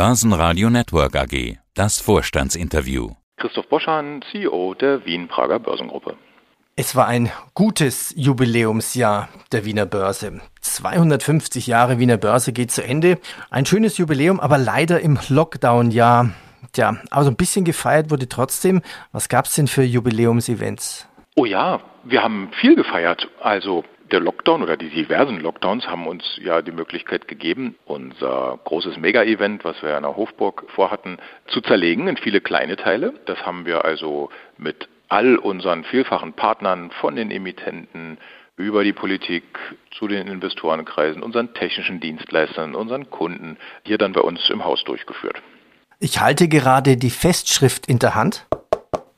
Börsenradio Network AG. Das Vorstandsinterview. Christoph Boschan, CEO der Wien-Prager Börsengruppe. Es war ein gutes Jubiläumsjahr der Wiener Börse. 250 Jahre Wiener Börse geht zu Ende. Ein schönes Jubiläum, aber leider im Lockdown-Jahr. Tja, aber so ein bisschen gefeiert wurde trotzdem. Was gab es denn für Jubiläumsevents? Oh ja, wir haben viel gefeiert. Also der Lockdown oder die diversen Lockdowns haben uns ja die Möglichkeit gegeben, unser großes Mega-Event, was wir in der Hofburg vorhatten, zu zerlegen in viele kleine Teile. Das haben wir also mit all unseren vielfachen Partnern von den Emittenten über die Politik zu den Investorenkreisen, unseren technischen Dienstleistern, unseren Kunden hier dann bei uns im Haus durchgeführt. Ich halte gerade die Festschrift in der Hand.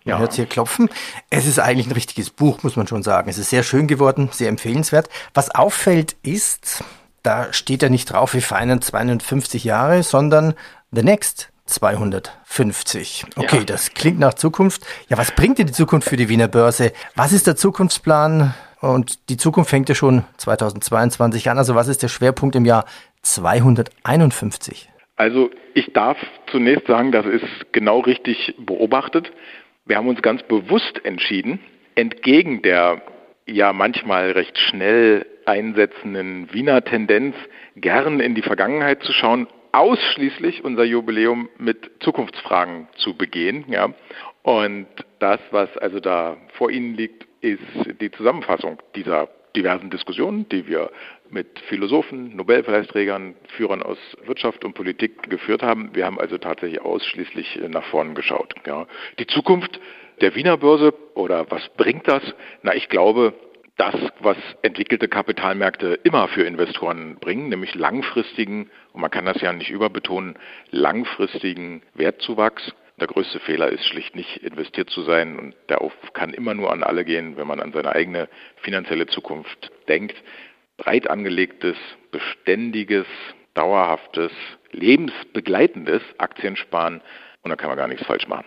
Man ja. hört hier klopfen. Es ist eigentlich ein richtiges Buch, muss man schon sagen. Es ist sehr schön geworden, sehr empfehlenswert. Was auffällt ist, da steht ja nicht drauf, wir feiern 250 Jahre, sondern The Next 250. Okay, ja. das klingt nach Zukunft. Ja, was bringt denn die Zukunft für die Wiener Börse? Was ist der Zukunftsplan? Und die Zukunft fängt ja schon 2022 an. Also was ist der Schwerpunkt im Jahr 251? Also ich darf zunächst sagen, das ist genau richtig beobachtet. Wir haben uns ganz bewusst entschieden, entgegen der ja manchmal recht schnell einsetzenden Wiener Tendenz, gern in die Vergangenheit zu schauen, ausschließlich unser Jubiläum mit Zukunftsfragen zu begehen. Ja. Und das, was also da vor Ihnen liegt, ist die Zusammenfassung dieser diversen Diskussionen, die wir mit Philosophen, Nobelpreisträgern, Führern aus Wirtschaft und Politik geführt haben. Wir haben also tatsächlich ausschließlich nach vorn geschaut. Ja. Die Zukunft der Wiener Börse oder was bringt das? Na, ich glaube, das, was entwickelte Kapitalmärkte immer für Investoren bringen, nämlich langfristigen, und man kann das ja nicht überbetonen, langfristigen Wertzuwachs. Der größte Fehler ist schlicht nicht investiert zu sein und der kann immer nur an alle gehen, wenn man an seine eigene finanzielle Zukunft denkt. Breit angelegtes, beständiges, dauerhaftes, lebensbegleitendes Aktiensparen und da kann man gar nichts falsch machen.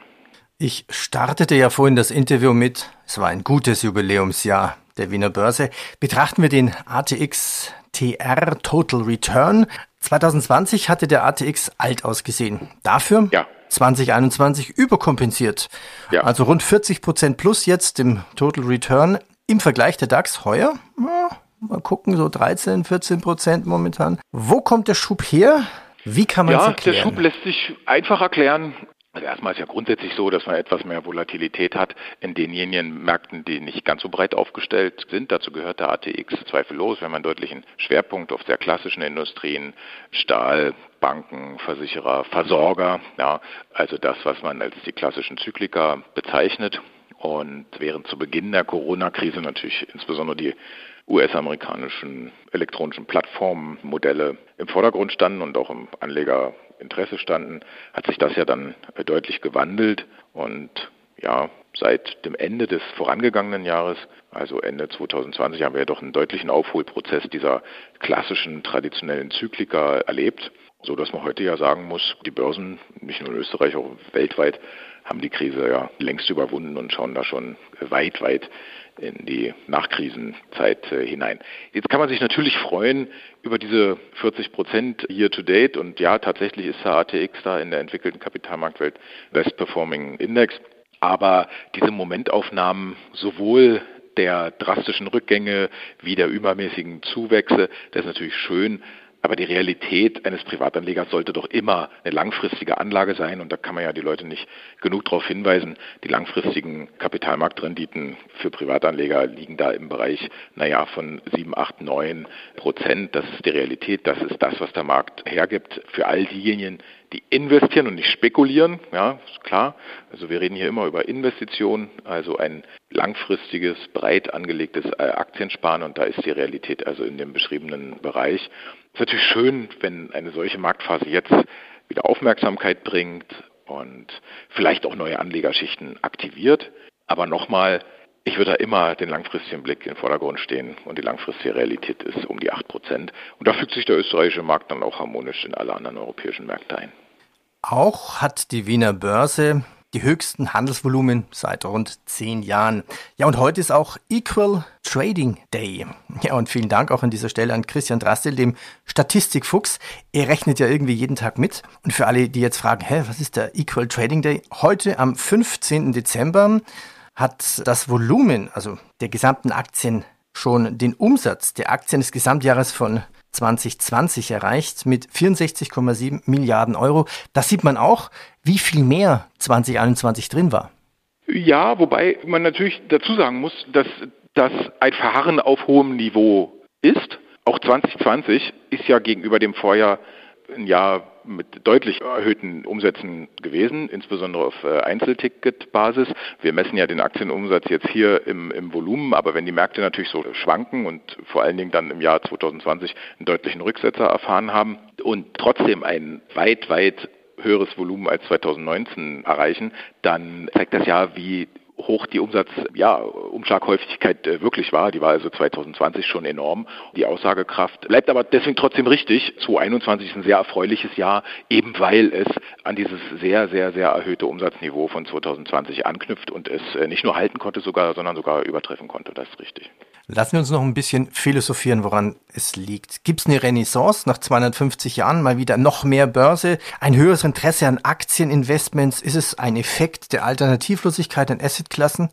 Ich startete ja vorhin das Interview mit, es war ein gutes Jubiläumsjahr der Wiener Börse. Betrachten wir den ATX TR Total Return. 2020 hatte der ATX alt ausgesehen. Dafür ja. 2021 überkompensiert. Ja. Also rund 40 Prozent plus jetzt im Total Return. Im Vergleich der DAX heuer, mal gucken, so 13, 14 Prozent momentan. Wo kommt der Schub her? Wie kann man es ja, erklären? Der Schub lässt sich einfach erklären. Also erstmal ist ja grundsätzlich so, dass man etwas mehr Volatilität hat in denjenigen Märkten, die nicht ganz so breit aufgestellt sind. Dazu gehört der ATX zweifellos. Wir haben einen deutlichen Schwerpunkt auf sehr klassischen Industrien, Stahl, Banken, Versicherer, Versorger. Ja, also das, was man als die klassischen Zyklika bezeichnet. Und während zu Beginn der Corona-Krise natürlich insbesondere die US-amerikanischen elektronischen Plattformmodelle im Vordergrund standen und auch im Anlegerinteresse standen, hat sich das ja dann deutlich gewandelt. Und ja, seit dem Ende des vorangegangenen Jahres, also Ende 2020, haben wir ja doch einen deutlichen Aufholprozess dieser klassischen traditionellen Zyklika erlebt, so dass man heute ja sagen muss, die Börsen, nicht nur in Österreich, auch weltweit, haben die Krise ja längst überwunden und schauen da schon weit, weit in die Nachkrisenzeit äh, hinein. Jetzt kann man sich natürlich freuen über diese 40 Prozent year to date und ja, tatsächlich ist der ATX da in der entwickelten Kapitalmarktwelt Best Performing Index. Aber diese Momentaufnahmen sowohl der drastischen Rückgänge wie der übermäßigen Zuwächse, das ist natürlich schön, aber die Realität eines Privatanlegers sollte doch immer eine langfristige Anlage sein. Und da kann man ja die Leute nicht genug darauf hinweisen. Die langfristigen Kapitalmarktrenditen für Privatanleger liegen da im Bereich, naja, von 7, 8, 9 Prozent. Das ist die Realität. Das ist das, was der Markt hergibt. Für all diejenigen, die investieren und nicht spekulieren, ja, ist klar. Also wir reden hier immer über Investitionen, also ein langfristiges, breit angelegtes äh, Aktiensparen und da ist die Realität also in dem beschriebenen Bereich. Es ist natürlich schön, wenn eine solche Marktphase jetzt wieder Aufmerksamkeit bringt und vielleicht auch neue Anlegerschichten aktiviert. Aber nochmal, ich würde da immer den langfristigen Blick im Vordergrund stehen und die langfristige Realität ist um die 8 Prozent. Und da fügt sich der österreichische Markt dann auch harmonisch in alle anderen europäischen Märkte ein. Auch hat die Wiener Börse die höchsten Handelsvolumen seit rund zehn Jahren. Ja, und heute ist auch Equal Trading Day. Ja, und vielen Dank auch an dieser Stelle an Christian Drastel, dem Statistikfuchs. Er rechnet ja irgendwie jeden Tag mit. Und für alle, die jetzt fragen, hä, was ist der Equal Trading Day? Heute am 15. Dezember hat das Volumen, also der gesamten Aktien, schon den Umsatz der Aktien des Gesamtjahres von 2020 erreicht mit 64,7 Milliarden Euro. Das sieht man auch, wie viel mehr 2021 drin war. Ja, wobei man natürlich dazu sagen muss, dass das ein Verharren auf hohem Niveau ist. Auch 2020 ist ja gegenüber dem Vorjahr ein Jahr mit deutlich erhöhten Umsätzen gewesen, insbesondere auf äh, Einzelticketbasis. Wir messen ja den Aktienumsatz jetzt hier im, im Volumen, aber wenn die Märkte natürlich so schwanken und vor allen Dingen dann im Jahr 2020 einen deutlichen Rücksetzer erfahren haben und trotzdem ein weit, weit höheres Volumen als 2019 erreichen, dann zeigt das ja, wie hoch die Umsatz, ja, äh, wirklich war. Die war also 2020 schon enorm. Die Aussagekraft bleibt aber deswegen trotzdem richtig. 2021 ist ein sehr erfreuliches Jahr, eben weil es an dieses sehr, sehr, sehr erhöhte Umsatzniveau von 2020 anknüpft und es äh, nicht nur halten konnte sogar, sondern sogar übertreffen konnte. Das ist richtig. Lassen wir uns noch ein bisschen philosophieren, woran es liegt. Gibt es eine Renaissance nach 250 Jahren, mal wieder noch mehr Börse, ein höheres Interesse an Aktieninvestments? Ist es ein Effekt der Alternativlosigkeit an Assetklassen?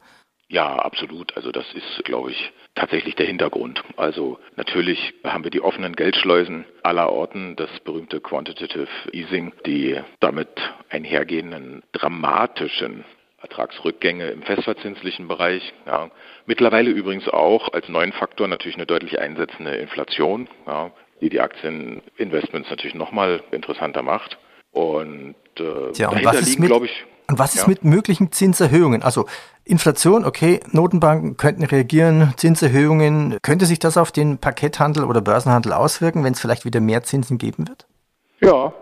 Ja, absolut. Also das ist, glaube ich, tatsächlich der Hintergrund. Also natürlich haben wir die offenen Geldschleusen aller Orten, das berühmte Quantitative Easing, die damit einhergehenden dramatischen Ertragsrückgänge im festverzinslichen Bereich. Ja. Mittlerweile übrigens auch als neuen Faktor natürlich eine deutlich einsetzende Inflation, ja, die die Aktieninvestments natürlich nochmal interessanter macht. Und, äh, Tja, und was liegen, glaube ich. Und was ist ja. mit möglichen Zinserhöhungen? Also Inflation, okay, Notenbanken könnten reagieren, Zinserhöhungen. Könnte sich das auf den Pakethandel oder Börsenhandel auswirken, wenn es vielleicht wieder mehr Zinsen geben wird? Ja,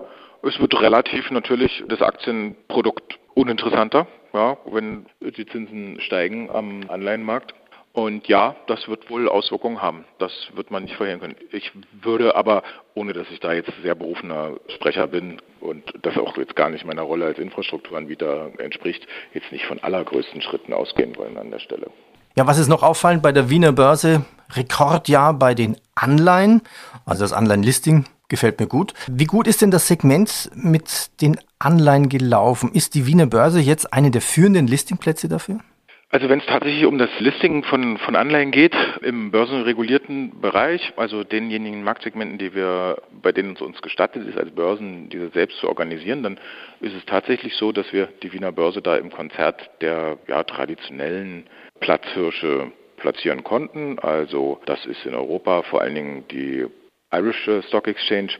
es wird relativ natürlich das Aktienprodukt uninteressanter ja, wenn die Zinsen steigen am Anleihenmarkt. Und ja, das wird wohl Auswirkungen haben. Das wird man nicht verhindern können. Ich würde aber, ohne dass ich da jetzt sehr berufener Sprecher bin und das auch jetzt gar nicht meiner Rolle als Infrastrukturanbieter entspricht, jetzt nicht von allergrößten Schritten ausgehen wollen an der Stelle. Ja, was ist noch auffallend bei der Wiener Börse? Rekordjahr bei den Anleihen, also das Anleihenlisting gefällt mir gut. Wie gut ist denn das Segment mit den Anleihen gelaufen? Ist die Wiener Börse jetzt eine der führenden Listingplätze dafür? Also wenn es tatsächlich um das Listing von, von Anleihen geht, im börsenregulierten Bereich, also denjenigen Marktsegmenten, die wir, bei denen es uns gestattet ist, als Börsen diese selbst zu organisieren, dann ist es tatsächlich so, dass wir die Wiener Börse da im Konzert der ja, traditionellen Platzhirsche platzieren konnten. Also das ist in Europa vor allen Dingen die Irish Stock Exchange.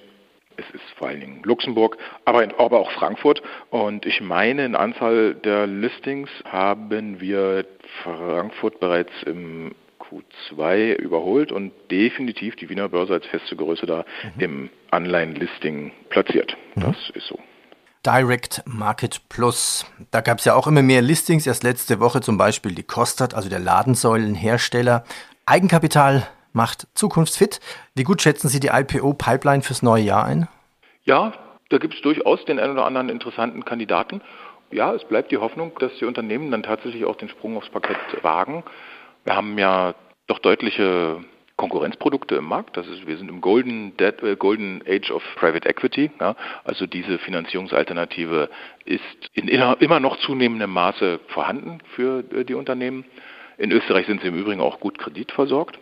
Es ist vor allen Dingen Luxemburg, aber, in, aber auch Frankfurt. Und ich meine, in Anzahl der Listings haben wir Frankfurt bereits im Q2 überholt und definitiv die Wiener Börse als feste Größe da mhm. im Anleihen-Listing platziert. Mhm. Das ist so. Direct Market Plus. Da gab es ja auch immer mehr Listings. Erst letzte Woche zum Beispiel die Kostat, also der Ladensäulenhersteller. Eigenkapital macht zukunftsfit. Wie gut schätzen Sie die IPO-Pipeline fürs neue Jahr ein? Ja, da gibt es durchaus den einen oder anderen interessanten Kandidaten. Ja, es bleibt die Hoffnung, dass die Unternehmen dann tatsächlich auch den Sprung aufs Parkett wagen. Wir haben ja doch deutliche Konkurrenzprodukte im Markt. Das ist, wir sind im Golden, Dead, äh, Golden Age of Private Equity. Ja. Also diese Finanzierungsalternative ist in immer noch zunehmendem Maße vorhanden für äh, die Unternehmen. In Österreich sind sie im Übrigen auch gut kreditversorgt.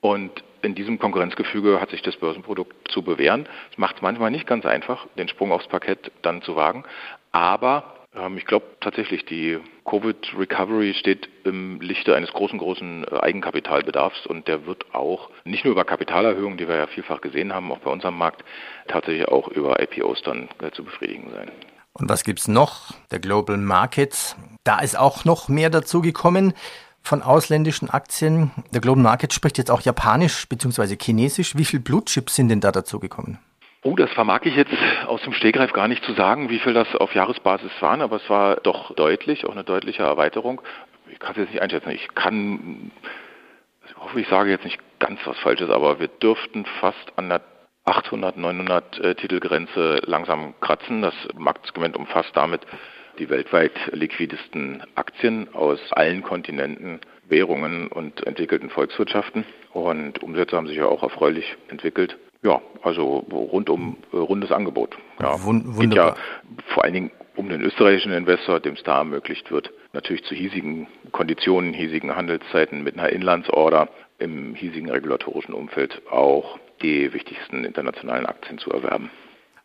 Und in diesem Konkurrenzgefüge hat sich das Börsenprodukt zu bewähren. Es macht es manchmal nicht ganz einfach, den Sprung aufs Parkett dann zu wagen. Aber ähm, ich glaube tatsächlich, die Covid-Recovery steht im Lichte eines großen, großen äh, Eigenkapitalbedarfs und der wird auch nicht nur über Kapitalerhöhungen, die wir ja vielfach gesehen haben, auch bei unserem Markt, tatsächlich auch über IPOs dann äh, zu befriedigen sein. Und was gibt es noch? Der Global Markets. Da ist auch noch mehr dazu gekommen von ausländischen Aktien. Der Global Market spricht jetzt auch Japanisch bzw. Chinesisch. Wie viele Blutchips sind denn da dazu gekommen? Oh, das vermag ich jetzt aus dem Stegreif gar nicht zu sagen, wie viel das auf Jahresbasis waren, aber es war doch deutlich, auch eine deutliche Erweiterung. Ich kann es jetzt nicht einschätzen. Ich kann, ich hoffe, ich sage jetzt nicht ganz was Falsches, aber wir dürften fast an der 800, 900 äh, Titelgrenze langsam kratzen. Das Marktsegment umfasst damit die weltweit liquidesten Aktien aus allen Kontinenten, Währungen und entwickelten Volkswirtschaften. Und Umsätze haben sich ja auch erfreulich entwickelt. Ja, also rundum äh, rundes Angebot. Ja, Wund wunderbar. Geht ja vor allen Dingen um den österreichischen Investor, dem Star ermöglicht wird, natürlich zu hiesigen Konditionen, hiesigen Handelszeiten mit einer Inlandsorder im hiesigen regulatorischen Umfeld auch die wichtigsten internationalen Aktien zu erwerben.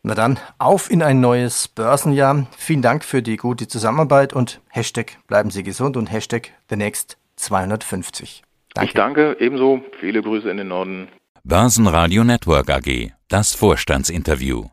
Na dann, auf in ein neues Börsenjahr. Vielen Dank für die gute Zusammenarbeit und Hashtag bleiben Sie gesund und Hashtag the next 250. Danke. Ich danke ebenso. Viele Grüße in den Norden. Börsenradio Network AG. Das Vorstandsinterview.